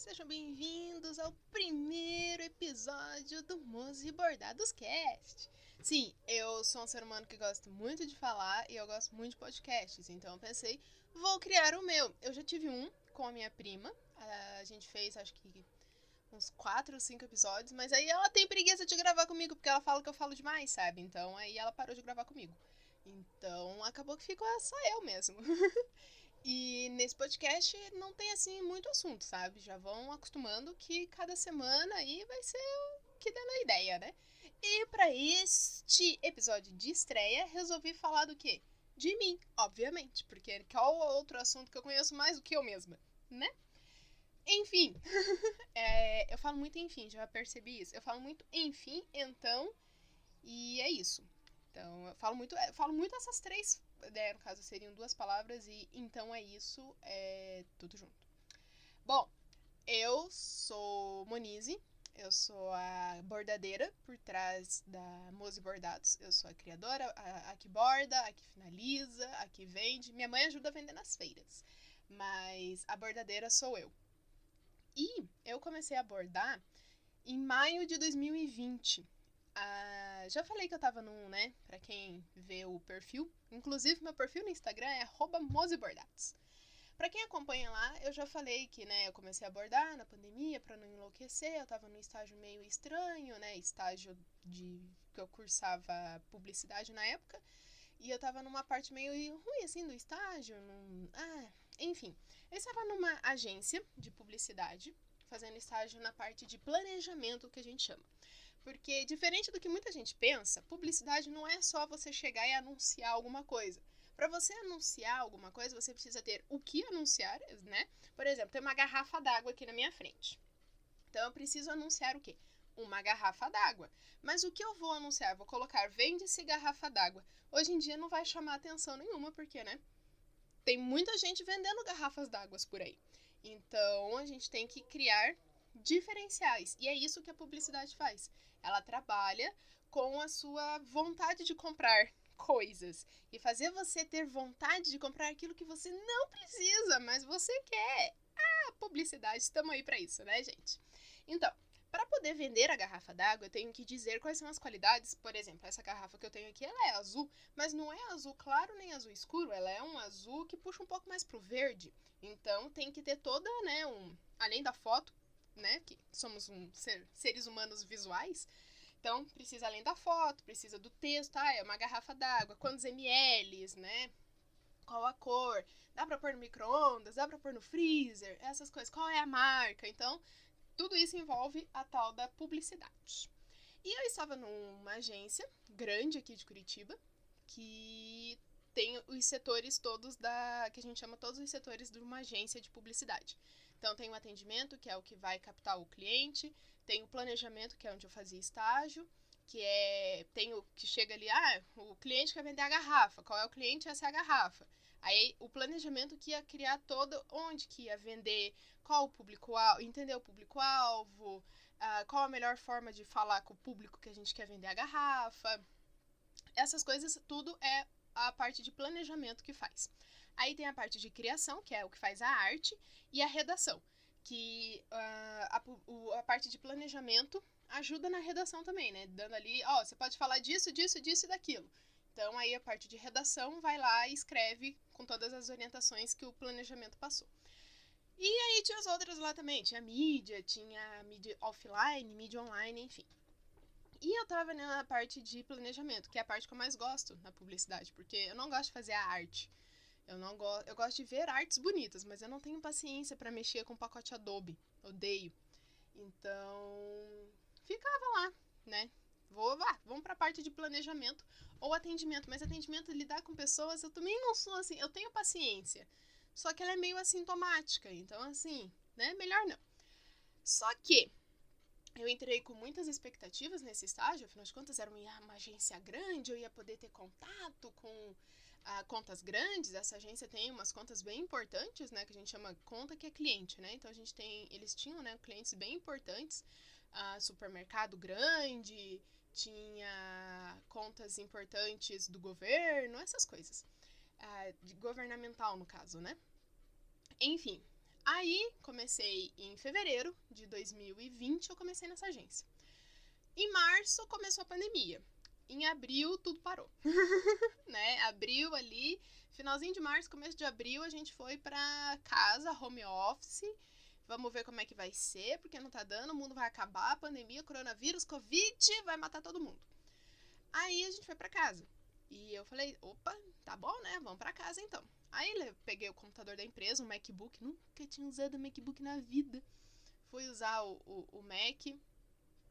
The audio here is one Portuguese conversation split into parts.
Sejam bem-vindos ao primeiro episódio do Mose Bordados Cast. Sim, eu sou um ser humano que gosta muito de falar e eu gosto muito de podcasts, então eu pensei, vou criar o meu. Eu já tive um com a minha prima, a gente fez acho que uns quatro ou cinco episódios, mas aí ela tem preguiça de gravar comigo, porque ela fala que eu falo demais, sabe? Então aí ela parou de gravar comigo. Então acabou que ficou só eu mesmo. E nesse podcast não tem assim muito assunto, sabe? Já vão acostumando que cada semana aí vai ser o que dá na ideia, né? E para este episódio de estreia, resolvi falar do quê? De mim, obviamente, porque qual outro assunto que eu conheço mais do que eu mesma, né? Enfim, é, eu falo muito enfim, já percebi isso. Eu falo muito enfim, então, e é isso. Então, eu falo muito, eu falo muito essas três né, no caso seriam duas palavras, e então é isso, é tudo junto. Bom, eu sou Monize, eu sou a bordadeira por trás da Mose Bordados. Eu sou a criadora, a, a, que borda, a que finaliza, a que vende. Minha mãe ajuda a vender nas feiras, mas a bordadeira sou eu. E eu comecei a bordar em maio de 2020. Ah, já falei que eu tava num, né? Pra quem vê o perfil. Inclusive, meu perfil no Instagram é mosebordados. Pra quem acompanha lá, eu já falei que, né, eu comecei a bordar na pandemia para não enlouquecer. Eu tava num estágio meio estranho, né? Estágio de que eu cursava publicidade na época. E eu tava numa parte meio ruim, assim, do estágio. Num... Ah, enfim. Eu estava numa agência de publicidade, fazendo estágio na parte de planejamento, que a gente chama. Porque, diferente do que muita gente pensa, publicidade não é só você chegar e anunciar alguma coisa. Para você anunciar alguma coisa, você precisa ter o que anunciar, né? Por exemplo, tem uma garrafa d'água aqui na minha frente. Então, eu preciso anunciar o quê? Uma garrafa d'água. Mas o que eu vou anunciar? Vou colocar vende-se garrafa d'água. Hoje em dia não vai chamar atenção nenhuma, porque, né? Tem muita gente vendendo garrafas d'água por aí. Então, a gente tem que criar diferenciais. E é isso que a publicidade faz. Ela trabalha com a sua vontade de comprar coisas e fazer você ter vontade de comprar aquilo que você não precisa, mas você quer. Ah, publicidade, estamos aí para isso, né, gente? Então, para poder vender a garrafa d'água, eu tenho que dizer quais são as qualidades. Por exemplo, essa garrafa que eu tenho aqui, ela é azul, mas não é azul claro nem azul escuro, ela é um azul que puxa um pouco mais pro verde. Então, tem que ter toda, né, um, além da foto, né? Que somos um ser, seres humanos visuais. Então, precisa além da foto, precisa do texto, ah, é uma garrafa d'água, quantos ml, né? Qual a cor? Dá pra pôr no micro-ondas? Dá pra pôr no freezer? Essas coisas. Qual é a marca? Então, tudo isso envolve a tal da publicidade. E eu estava numa agência grande aqui de Curitiba, que tem os setores todos da. que a gente chama todos os setores de uma agência de publicidade. Então, tem o atendimento, que é o que vai captar o cliente, tem o planejamento, que é onde eu fazia estágio, que é. Tem o que chega ali, ah, o cliente quer vender a garrafa, qual é o cliente? Essa é a garrafa. Aí o planejamento que ia criar todo, onde que ia vender, qual o público-alvo, entender o público-alvo, uh, qual a melhor forma de falar com o público que a gente quer vender a garrafa. Essas coisas, tudo é a parte de planejamento que faz. Aí tem a parte de criação, que é o que faz a arte, e a redação, que uh, a, o, a parte de planejamento ajuda na redação também, né? Dando ali, ó, você pode falar disso, disso, disso e daquilo. Então aí a parte de redação vai lá e escreve com todas as orientações que o planejamento passou. E aí tinha as outras lá também, tinha mídia, tinha mídia offline, mídia online, enfim. E eu tava na parte de planejamento, que é a parte que eu mais gosto na publicidade, porque eu não gosto de fazer a arte. Eu não gosto, eu gosto de ver artes bonitas, mas eu não tenho paciência para mexer com pacote Adobe. Odeio. Então, ficava lá, né? Vou lá, vamos para a parte de planejamento ou atendimento, mas atendimento lidar com pessoas, eu também não sou assim, eu tenho paciência. Só que ela é meio assintomática, então assim, né? Melhor não. Só que eu entrei com muitas expectativas nesse estágio, afinal de contas era uma agência grande, eu ia poder ter contato com a contas grandes, essa agência tem umas contas bem importantes, né, que a gente chama conta que é cliente, né? Então a gente tem, eles tinham, né, clientes bem importantes, uh, supermercado grande, tinha contas importantes do governo, essas coisas, governamental no caso, né? Enfim, Aí comecei em fevereiro de 2020, eu comecei nessa agência. Em março começou a pandemia. Em abril tudo parou. né? Abril ali, finalzinho de março, começo de abril, a gente foi pra casa, home office. Vamos ver como é que vai ser, porque não tá dando, o mundo vai acabar, pandemia, coronavírus, covid, vai matar todo mundo. Aí a gente foi para casa. E eu falei, opa, tá bom, né? Vamos para casa então. Aí eu peguei o computador da empresa, um MacBook, nunca tinha usado MacBook na vida. Fui usar o, o, o Mac,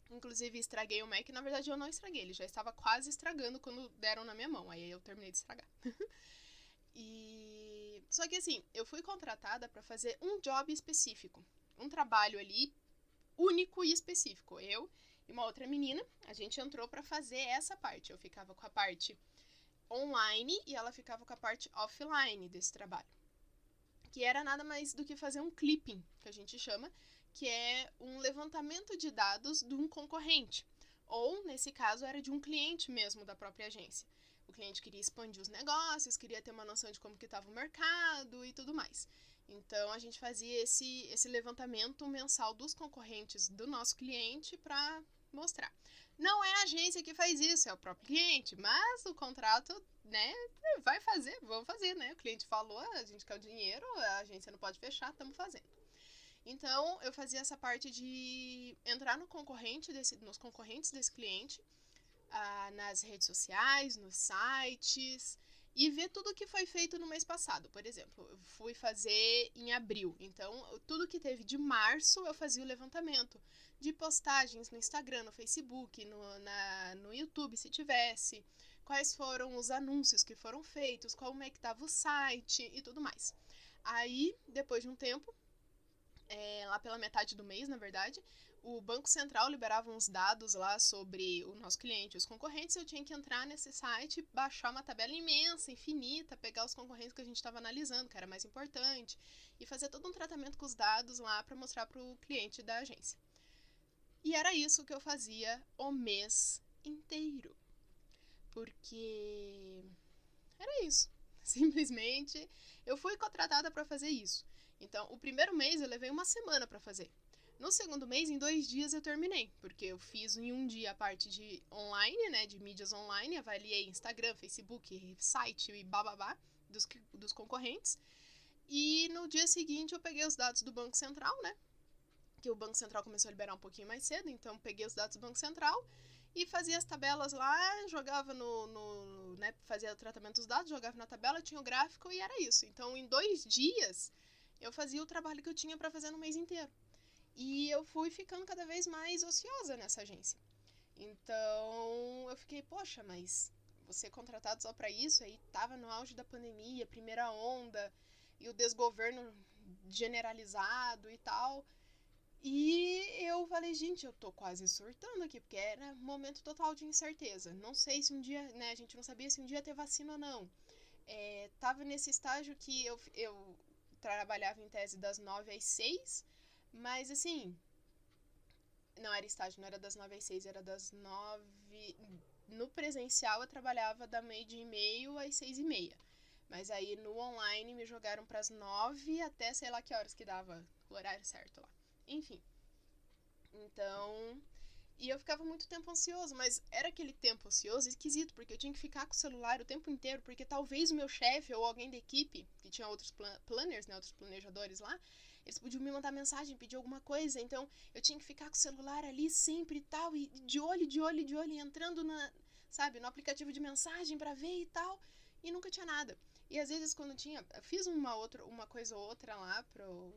inclusive estraguei o Mac. Na verdade, eu não estraguei, ele já estava quase estragando quando deram na minha mão. Aí eu terminei de estragar. e só que assim, eu fui contratada para fazer um job específico, um trabalho ali único e específico. Eu e uma outra menina, a gente entrou para fazer essa parte. Eu ficava com a parte online e ela ficava com a parte offline desse trabalho. Que era nada mais do que fazer um clipping, que a gente chama, que é um levantamento de dados de um concorrente. Ou, nesse caso, era de um cliente mesmo da própria agência. O cliente queria expandir os negócios, queria ter uma noção de como que estava o mercado e tudo mais. Então a gente fazia esse, esse levantamento mensal dos concorrentes do nosso cliente para mostrar. Não é a agência que faz isso, é o próprio cliente, mas o contrato, né, vai fazer, vamos fazer, né? O cliente falou, a gente quer o dinheiro, a agência não pode fechar, estamos fazendo. Então, eu fazia essa parte de entrar no concorrente desse, nos concorrentes desse cliente, ah, nas redes sociais, nos sites, e ver tudo que foi feito no mês passado. Por exemplo, eu fui fazer em abril, então tudo que teve de março eu fazia o levantamento de postagens no Instagram, no Facebook, no, na, no YouTube, se tivesse, quais foram os anúncios que foram feitos, como é que estava o site e tudo mais. Aí, depois de um tempo, é, lá pela metade do mês, na verdade, o Banco Central liberava uns dados lá sobre o nosso cliente os concorrentes. Eu tinha que entrar nesse site, baixar uma tabela imensa, infinita, pegar os concorrentes que a gente estava analisando, que era mais importante, e fazer todo um tratamento com os dados lá para mostrar para o cliente da agência. E era isso que eu fazia o mês inteiro. Porque era isso. Simplesmente eu fui contratada para fazer isso. Então, o primeiro mês eu levei uma semana para fazer. No segundo mês, em dois dias eu terminei, porque eu fiz em um dia a parte de online, né, de mídias online, avaliei Instagram, Facebook, site e bababá dos, dos concorrentes. E no dia seguinte eu peguei os dados do Banco Central, né, que o Banco Central começou a liberar um pouquinho mais cedo, então peguei os dados do Banco Central e fazia as tabelas lá, jogava no, no né, fazia o tratamento dos dados, jogava na tabela, tinha o gráfico e era isso. Então, em dois dias, eu fazia o trabalho que eu tinha para fazer no mês inteiro. E eu fui ficando cada vez mais ociosa nessa agência. Então, eu fiquei, poxa, mas você é contratado só para isso, aí tava no auge da pandemia, primeira onda, e o desgoverno generalizado e tal. E eu falei, gente, eu tô quase surtando aqui, porque era momento total de incerteza. Não sei se um dia, né, a gente não sabia se um dia ia ter vacina ou não. É, tava nesse estágio que eu, eu trabalhava em tese das nove às seis, mas assim. Não era estágio, não era das nove às seis, era das nove. No presencial eu trabalhava da meio-dia e meio às seis e meia. Mas aí no online me jogaram para as nove até sei lá que horas que dava o horário certo lá. Enfim. Então. E eu ficava muito tempo ansioso, mas era aquele tempo ansioso esquisito, porque eu tinha que ficar com o celular o tempo inteiro, porque talvez o meu chefe ou alguém da equipe, que tinha outros planners, né, outros planejadores lá, eles podiam me mandar mensagem, pedir alguma coisa, então eu tinha que ficar com o celular ali sempre e tal, e de olho, de olho, de olho, entrando na, sabe, no aplicativo de mensagem para ver e tal, e nunca tinha nada. E às vezes quando tinha, fiz uma outra, uma coisa ou outra lá pro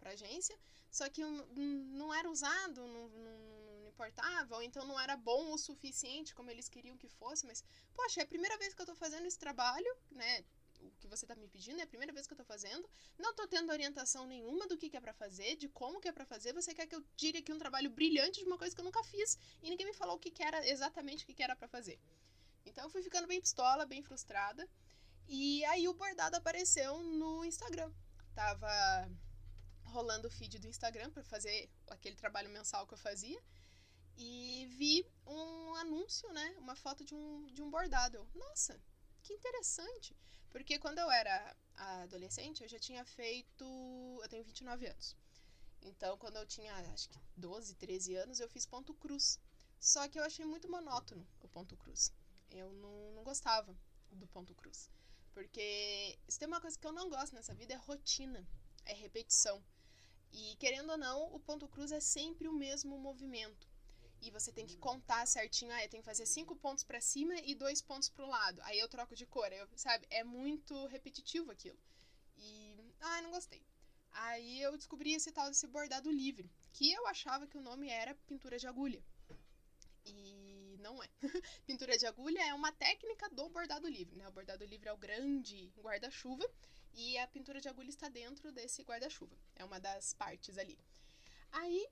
para agência, só que não era usado, não, não, importava, ou então não era bom o suficiente como eles queriam que fosse, mas, poxa, é a primeira vez que eu tô fazendo esse trabalho, né? O que você tá me pedindo é a primeira vez que eu tô fazendo, não tô tendo orientação nenhuma do que, que é para fazer, de como que é para fazer, você quer que eu tire aqui um trabalho brilhante de uma coisa que eu nunca fiz e ninguém me falou o que, que era exatamente o que, que era para fazer. Então eu fui ficando bem pistola, bem frustrada. E aí o bordado apareceu no Instagram. Tava rolando o feed do Instagram para fazer aquele trabalho mensal que eu fazia. E vi um anúncio, né? Uma foto de um, de um bordado. Nossa, que interessante. Porque quando eu era adolescente, eu já tinha feito. Eu tenho 29 anos. Então, quando eu tinha, acho que 12, 13 anos, eu fiz ponto cruz. Só que eu achei muito monótono o ponto cruz. Eu não, não gostava do ponto cruz. Porque se tem uma coisa que eu não gosto nessa vida é rotina, é repetição. E querendo ou não, o ponto cruz é sempre o mesmo movimento. E você tem que contar certinho, ah, eu tenho que fazer cinco pontos para cima e dois pontos pro lado. Aí eu troco de cor, eu, sabe? É muito repetitivo aquilo. E, ah, não gostei. Aí eu descobri esse tal desse bordado livre, que eu achava que o nome era pintura de agulha. E não é. pintura de agulha é uma técnica do bordado livre, né? O bordado livre é o grande guarda-chuva e a pintura de agulha está dentro desse guarda-chuva. É uma das partes ali. Aí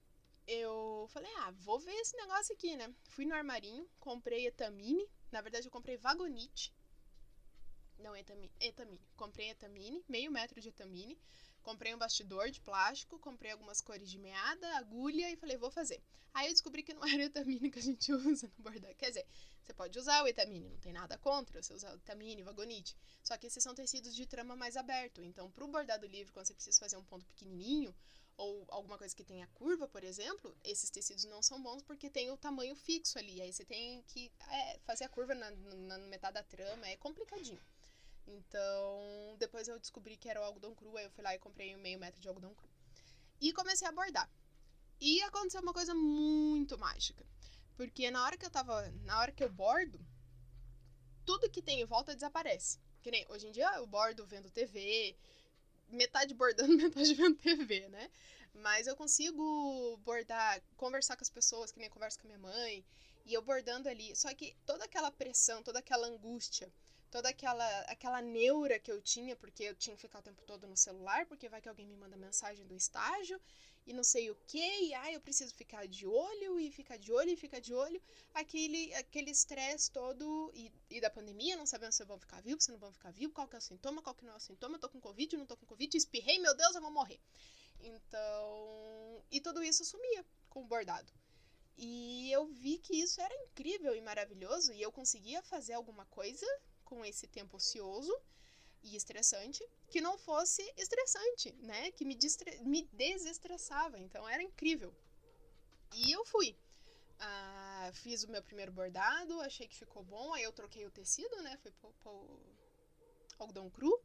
eu falei, ah, vou ver esse negócio aqui, né? Fui no armarinho, comprei etamine. Na verdade, eu comprei vagonite. Não, etamine. etamine. Comprei etamine, meio metro de etamine. Comprei um bastidor de plástico, comprei algumas cores de meada, agulha e falei, vou fazer. Aí eu descobri que não era etamine que a gente usa no bordado. Quer dizer, você pode usar o etamine, não tem nada contra você usar o etamine, vagonite. Só que esses são tecidos de trama mais aberto. Então, para o bordado livre, quando você precisa fazer um ponto pequenininho, ou alguma coisa que tenha curva, por exemplo, esses tecidos não são bons porque tem o tamanho fixo ali. Aí você tem que é, fazer a curva na, na, metade da trama, é complicadinho. Então, depois eu descobri que era o algodão cru, aí eu fui lá e comprei meio metro de algodão cru. E comecei a bordar. E aconteceu uma coisa muito mágica. Porque na hora que eu tava. Na hora que eu bordo, tudo que tem em volta desaparece. Que nem hoje em dia eu bordo vendo TV, metade bordando, metade vendo TV, né? Mas eu consigo bordar, conversar com as pessoas, que nem converso com a minha mãe, e eu bordando ali. Só que toda aquela pressão, toda aquela angústia, toda aquela, aquela neura que eu tinha, porque eu tinha que ficar o tempo todo no celular, porque vai que alguém me manda mensagem do estágio, e não sei o que, e ai, eu preciso ficar de olho, e ficar de olho, e ficar de olho. Aquele aquele estresse todo, e, e da pandemia, não sabendo se vão ficar vivo, se não vão ficar vivo, qual que é o sintoma, qual que não é o sintoma, eu tô com Covid, não tô com Covid, espirrei, meu Deus, eu vou morrer. Então, e tudo isso sumia com o bordado. E eu vi que isso era incrível e maravilhoso, e eu conseguia fazer alguma coisa com esse tempo ocioso e estressante que não fosse estressante, né? Que me, me desestressava. Então era incrível. E eu fui. Ah, fiz o meu primeiro bordado, achei que ficou bom. Aí eu troquei o tecido, né? Fui pro, algodão cru.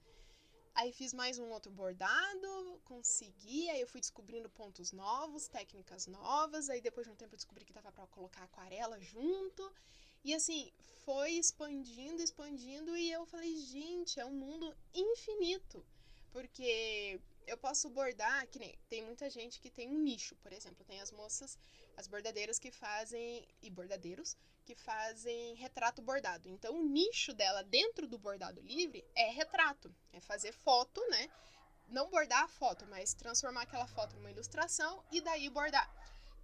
Aí fiz mais um outro bordado, consegui. Aí eu fui descobrindo pontos novos, técnicas novas. Aí depois de um tempo eu descobri que dava para colocar aquarela junto. E assim, foi expandindo, expandindo, e eu falei, gente, é um mundo infinito. Porque eu posso bordar, que nem tem muita gente que tem um nicho, por exemplo, tem as moças, as bordadeiras que fazem, e bordadeiros, que fazem retrato bordado. Então, o nicho dela dentro do bordado livre é retrato, é fazer foto, né? Não bordar a foto, mas transformar aquela foto numa ilustração e daí bordar.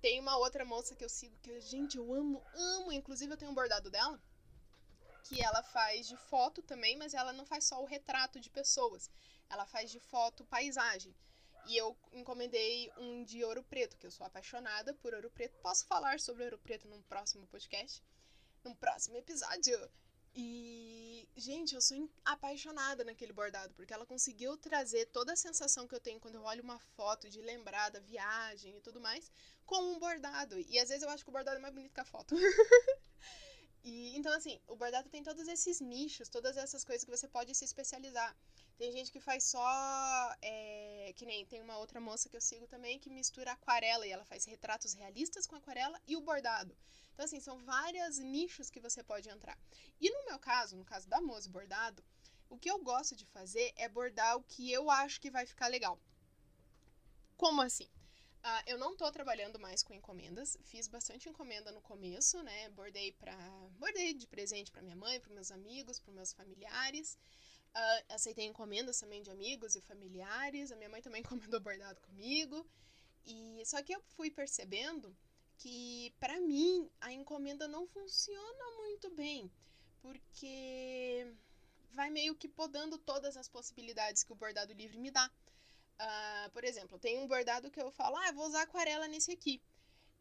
Tem uma outra moça que eu sigo que, gente, eu amo, amo. Inclusive, eu tenho um bordado dela que ela faz de foto também, mas ela não faz só o retrato de pessoas. Ela faz de foto paisagem. E eu encomendei um de ouro preto, que eu sou apaixonada por ouro preto. Posso falar sobre ouro preto num próximo podcast? Num próximo episódio? E, gente, eu sou apaixonada naquele bordado, porque ela conseguiu trazer toda a sensação que eu tenho quando eu olho uma foto de lembrar da viagem e tudo mais, com um bordado. E às vezes eu acho que o bordado é mais bonito que a foto. e então, assim, o bordado tem todos esses nichos, todas essas coisas que você pode se especializar. Tem gente que faz só. É, que nem tem uma outra moça que eu sigo também que mistura aquarela e ela faz retratos realistas com aquarela e o bordado. Então, assim, são vários nichos que você pode entrar. E no meu caso, no caso da Mose Bordado, o que eu gosto de fazer é bordar o que eu acho que vai ficar legal. Como assim? Uh, eu não tô trabalhando mais com encomendas. Fiz bastante encomenda no começo, né? Bordei para bordei de presente para minha mãe, para meus amigos, para meus familiares. Uh, aceitei encomendas também de amigos e familiares. A minha mãe também encomendou bordado comigo. E só que eu fui percebendo que para mim a encomenda não funciona muito bem, porque vai meio que podando todas as possibilidades que o bordado livre me dá. Uh, por exemplo, tem um bordado que eu falo, ah, vou usar aquarela nesse aqui.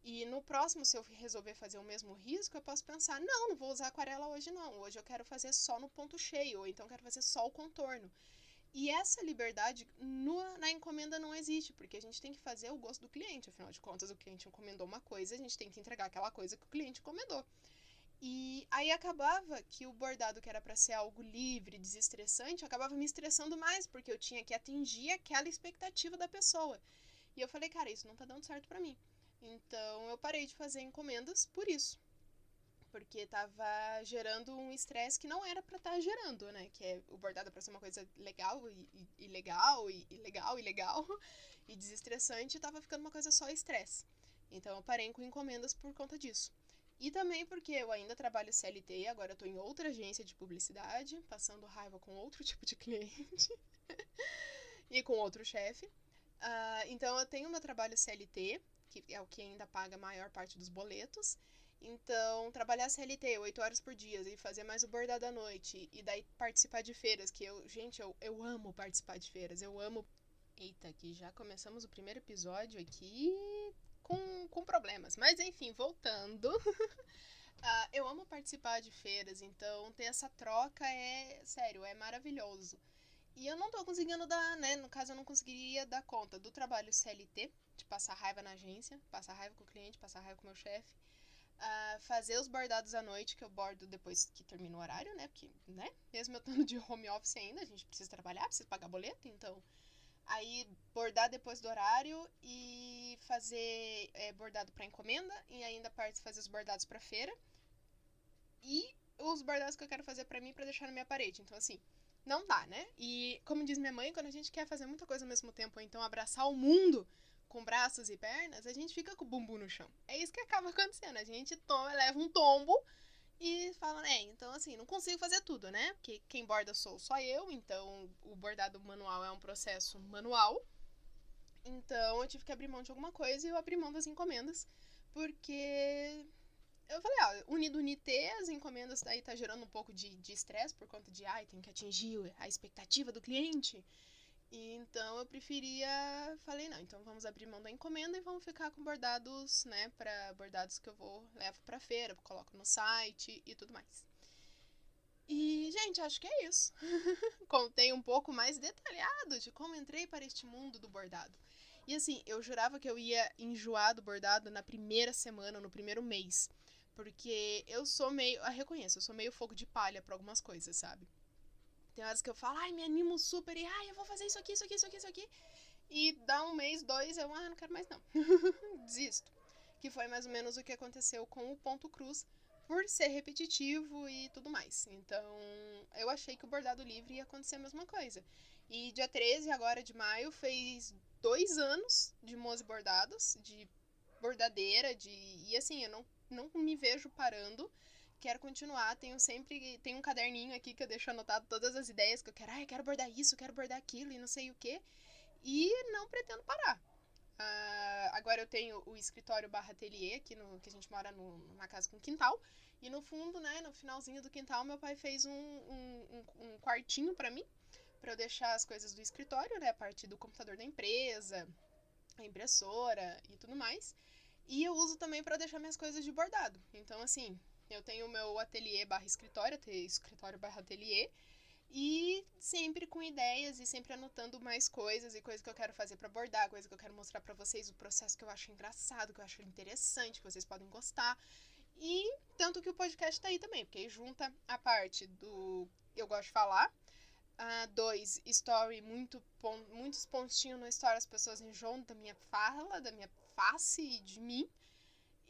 E no próximo, se eu resolver fazer o mesmo risco, eu posso pensar: não, não vou usar aquarela hoje, não. Hoje eu quero fazer só no ponto cheio, ou então quero fazer só o contorno. E essa liberdade no, na encomenda não existe, porque a gente tem que fazer o gosto do cliente. Afinal de contas, o cliente encomendou uma coisa, a gente tem que entregar aquela coisa que o cliente encomendou. E aí acabava que o bordado que era para ser algo livre, desestressante, acabava me estressando mais, porque eu tinha que atingir aquela expectativa da pessoa. E eu falei, cara, isso não tá dando certo para mim. Então eu parei de fazer encomendas por isso. Porque tava gerando um estresse que não era para estar tá gerando, né? Que é o bordado para ser uma coisa legal e legal e, e, legal e legal e desestressante, tava ficando uma coisa só estresse. Então eu parei com encomendas por conta disso. E também porque eu ainda trabalho CLT, agora eu tô em outra agência de publicidade, passando raiva com outro tipo de cliente e com outro chefe. Uh, então eu tenho meu trabalho CLT, que é o que ainda paga a maior parte dos boletos. Então, trabalhar CLT 8 horas por dia e fazer mais o bordado à noite e daí participar de feiras, que eu, gente, eu, eu amo participar de feiras, eu amo. Eita, aqui já começamos o primeiro episódio aqui com, com problemas. Mas enfim, voltando. uh, eu amo participar de feiras, então ter essa troca é, sério, é maravilhoso. E eu não tô conseguindo dar, né? No caso, eu não conseguiria dar conta do trabalho CLT, de passar raiva na agência, passar raiva com o cliente, passar raiva com o meu chefe. Uh, fazer os bordados à noite, que eu bordo depois que termina o horário, né? Porque, né? Mesmo eu estando de home office ainda, a gente precisa trabalhar, precisa pagar boleto, então. Aí bordar depois do horário e fazer é, bordado para encomenda e ainda parte fazer os bordados para feira. E os bordados que eu quero fazer para mim para deixar na minha parede. Então assim, não dá, né? E como diz minha mãe, quando a gente quer fazer muita coisa ao mesmo tempo, ou então abraçar o mundo com braços e pernas, a gente fica com o bumbum no chão. É isso que acaba acontecendo. A gente toma, leva um tombo e fala, né? Então, assim, não consigo fazer tudo, né? Porque quem borda sou só eu, então o bordado manual é um processo manual. Então eu tive que abrir mão de alguma coisa e eu abri mão das encomendas, porque eu falei, ó, unido unité, as encomendas daí tá gerando um pouco de estresse por conta de, ai, tem que atingir a expectativa do cliente. E, então eu preferia, falei, não, então vamos abrir mão da encomenda e vamos ficar com bordados, né, para bordados que eu vou levo para feira, coloco no site e tudo mais. E, gente, acho que é isso. Contei um pouco mais detalhado de como entrei para este mundo do bordado. E assim, eu jurava que eu ia enjoar do bordado na primeira semana, no primeiro mês. Porque eu sou meio. Eu reconheço, eu sou meio fogo de palha para algumas coisas, sabe? Tem horas que eu falo, ai, me animo super e ai, eu vou fazer isso aqui, isso aqui, isso aqui, isso aqui. E dá um mês, dois, eu, ah, não quero mais não. Desisto. Que foi mais ou menos o que aconteceu com o ponto cruz, por ser repetitivo e tudo mais. Então, eu achei que o bordado livre ia acontecer a mesma coisa. E dia 13, agora de maio, fez dois anos de Mose Bordados, de bordadeira, de. E assim, eu não, não me vejo parando quero continuar. Tenho sempre. Tem um caderninho aqui que eu deixo anotado todas as ideias que eu quero. Ah, eu quero bordar isso, eu quero bordar aquilo e não sei o que. E não pretendo parar. Uh, agora eu tenho o escritório barra ateliê, aqui no, que a gente mora no, numa casa com quintal. E no fundo, né, no finalzinho do quintal, meu pai fez um, um, um, um quartinho para mim, para eu deixar as coisas do escritório, né, a parte do computador da empresa, a impressora e tudo mais. E eu uso também para deixar minhas coisas de bordado. Então, assim, eu tenho o meu ateliê barra escritório, escritório barra ateliê, e sempre com ideias e sempre anotando mais coisas e coisas que eu quero fazer para bordar, coisas que eu quero mostrar para vocês, o processo que eu acho engraçado, que eu acho interessante, que vocês podem gostar. E tanto que o podcast tá aí também, porque junta a parte do eu gosto de falar, Uh, dois, story, muito pon muitos pontinhos no story, as pessoas enjoam da minha fala, da minha face e de mim.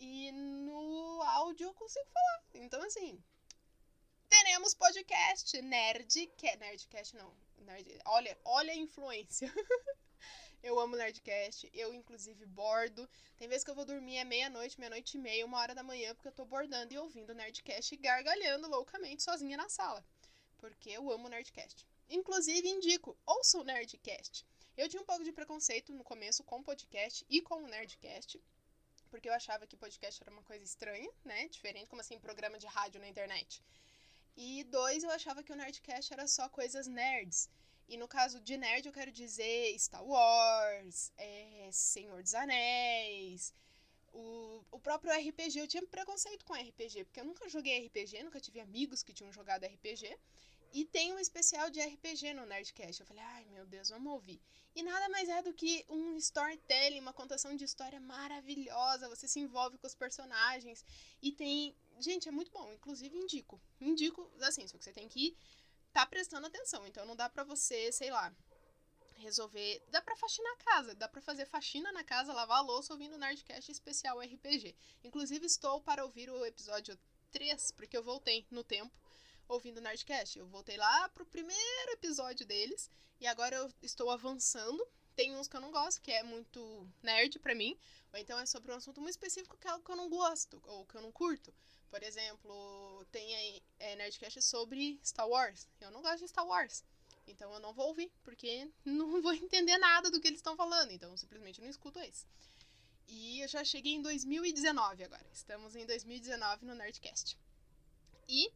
E no áudio eu consigo falar. Então, assim, teremos podcast Nerdcast. Nerdcast não. Nerd, olha, olha a influência. eu amo Nerdcast. Eu, inclusive, bordo. Tem vezes que eu vou dormir é meia-noite, meia-noite e meia, uma hora da manhã, porque eu tô bordando e ouvindo Nerdcast e gargalhando loucamente sozinha na sala. Porque eu amo Nerdcast. Inclusive, indico, ouça o Nerdcast. Eu tinha um pouco de preconceito no começo com o podcast e com o Nerdcast porque eu achava que podcast era uma coisa estranha, né? Diferente, como assim, programa de rádio na internet. E dois, eu achava que o Nerdcast era só coisas nerds. E no caso de nerd, eu quero dizer Star Wars, é, Senhor dos Anéis, O, o próprio RPG, eu tinha preconceito com RPG, porque eu nunca joguei RPG, nunca tive amigos que tinham jogado RPG. E tem um especial de RPG no Nerdcast. Eu falei, ai meu Deus, vamos ouvir. E nada mais é do que um storytelling, uma contação de história maravilhosa. Você se envolve com os personagens. E tem. Gente, é muito bom. Inclusive, indico. Indico, assim, só que você tem que estar tá prestando atenção. Então não dá pra você, sei lá, resolver. Dá pra faxinar a casa, dá pra fazer faxina na casa, lavar a louça ouvindo o Nerdcast especial RPG. Inclusive, estou para ouvir o episódio 3, porque eu voltei no tempo ouvindo o Nerdcast. Eu voltei lá pro primeiro episódio deles e agora eu estou avançando. Tem uns que eu não gosto, que é muito nerd para mim, ou então é sobre um assunto muito específico que é algo que eu não gosto ou que eu não curto. Por exemplo, tem aí é, Nerdcast sobre Star Wars. Eu não gosto de Star Wars. Então eu não vou ouvir, porque não vou entender nada do que eles estão falando. Então eu simplesmente não escuto esse. E eu já cheguei em 2019 agora. Estamos em 2019 no Nerdcast. E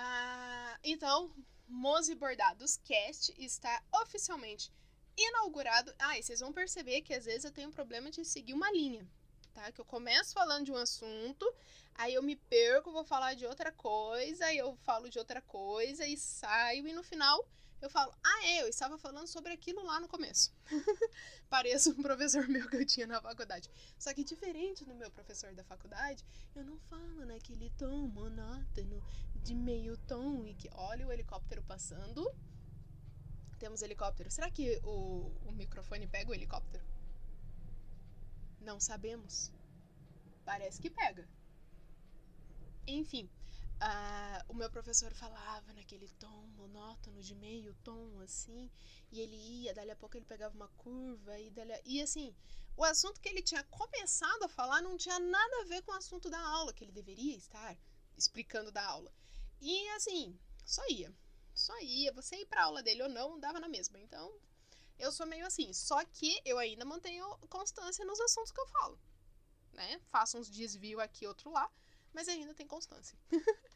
ah, então, Mose Bordados Cast está oficialmente inaugurado. Ah, e vocês vão perceber que às vezes eu tenho um problema de seguir uma linha, tá? Que eu começo falando de um assunto, aí eu me perco, vou falar de outra coisa, aí eu falo de outra coisa e saio, e no final eu falo, ah, é, eu estava falando sobre aquilo lá no começo. Pareço um professor meu que eu tinha na faculdade. Só que diferente do meu professor da faculdade, eu não falo naquele tom monótono de meio tom e que olha o helicóptero passando. Temos helicóptero. Será que o, o microfone pega o helicóptero? Não sabemos. Parece que pega. Enfim, O meu professor falava naquele tom monótono de meio tom assim, e ele ia, dali a pouco ele pegava uma curva e dali a... e assim, o assunto que ele tinha começado a falar não tinha nada a ver com o assunto da aula que ele deveria estar explicando da aula. E assim, só ia. Só ia, você ir para aula dele ou não, dava na mesma. Então, eu sou meio assim, só que eu ainda mantenho constância nos assuntos que eu falo, né? Faço uns desvio aqui, outro lá, mas ainda tem constância.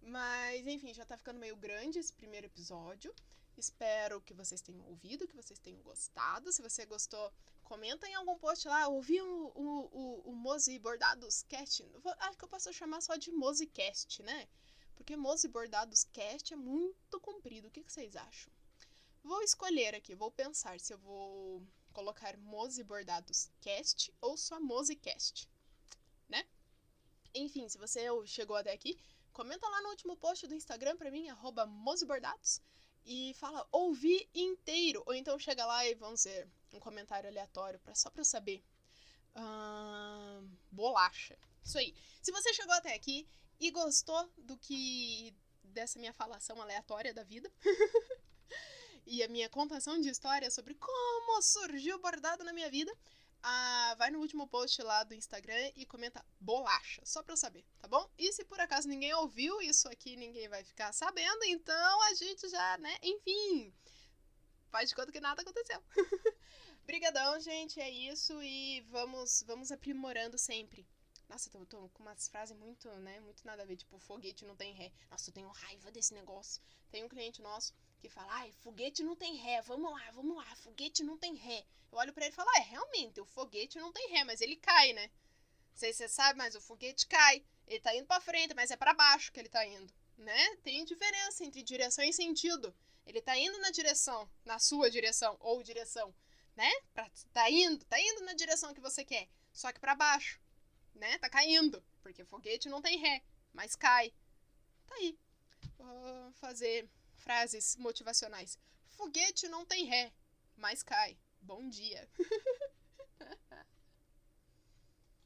mas, enfim, já tá ficando meio grande esse primeiro episódio. Espero que vocês tenham ouvido, que vocês tenham gostado. Se você gostou, comenta em algum post lá. Ouvi o, o, o, o Mose Bordados Cast. Acho que eu posso chamar só de Mosecast, né? Porque Mose Bordados Cast é muito comprido. O que, que vocês acham? Vou escolher aqui, vou pensar se eu vou colocar Mose Bordados Cast ou só Mosecast, né? Enfim, se você chegou até aqui, comenta lá no último post do Instagram pra mim, arroba mosebordados, e fala ouvi inteiro. Ou então chega lá e vamos ver um comentário aleatório pra, só pra eu saber. Uh, bolacha. Isso aí. Se você chegou até aqui e gostou do que. dessa minha falação aleatória da vida. e a minha contação de história sobre como surgiu o bordado na minha vida ah, vai no último post lá do Instagram e comenta bolacha, só pra eu saber, tá bom? E se por acaso ninguém ouviu isso aqui, ninguém vai ficar sabendo, então a gente já, né, enfim, faz de conta que nada aconteceu. Brigadão, gente, é isso e vamos vamos aprimorando sempre. Nossa, eu tô, com umas frases muito, né, muito nada a ver, tipo, foguete não tem ré. Nossa, eu tenho raiva desse negócio. Tem um cliente nosso que fala, ai, foguete não tem ré, vamos lá, vamos lá, foguete não tem ré. Eu olho para ele e falo, é, realmente, o foguete não tem ré, mas ele cai, né? Não sei se você sabe, mas o foguete cai. Ele tá indo para frente, mas é para baixo que ele tá indo, né? Tem diferença entre direção e sentido. Ele tá indo na direção, na sua direção ou direção, né? Pra, tá indo, tá indo na direção que você quer, só que para baixo, né? Tá caindo, porque foguete não tem ré, mas cai. Tá aí. Vou fazer frases motivacionais. Foguete não tem ré, mas cai. Bom dia.